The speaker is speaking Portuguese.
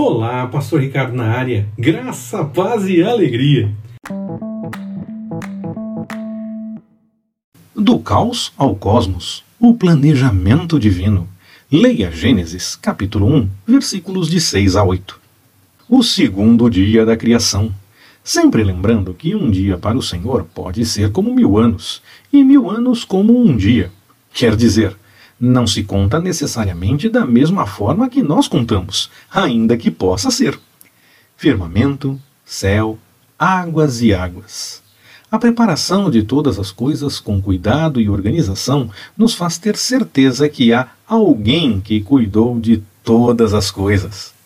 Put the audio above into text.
Olá, Pastor Ricardo na área. Graça, paz e alegria. Do caos ao cosmos, o planejamento divino. Leia Gênesis, capítulo 1, versículos de 6 a 8. O segundo dia da criação. Sempre lembrando que um dia para o Senhor pode ser como mil anos, e mil anos como um dia. Quer dizer, não se conta necessariamente da mesma forma que nós contamos, ainda que possa ser. Firmamento, céu, águas e águas. A preparação de todas as coisas com cuidado e organização nos faz ter certeza que há alguém que cuidou de todas as coisas.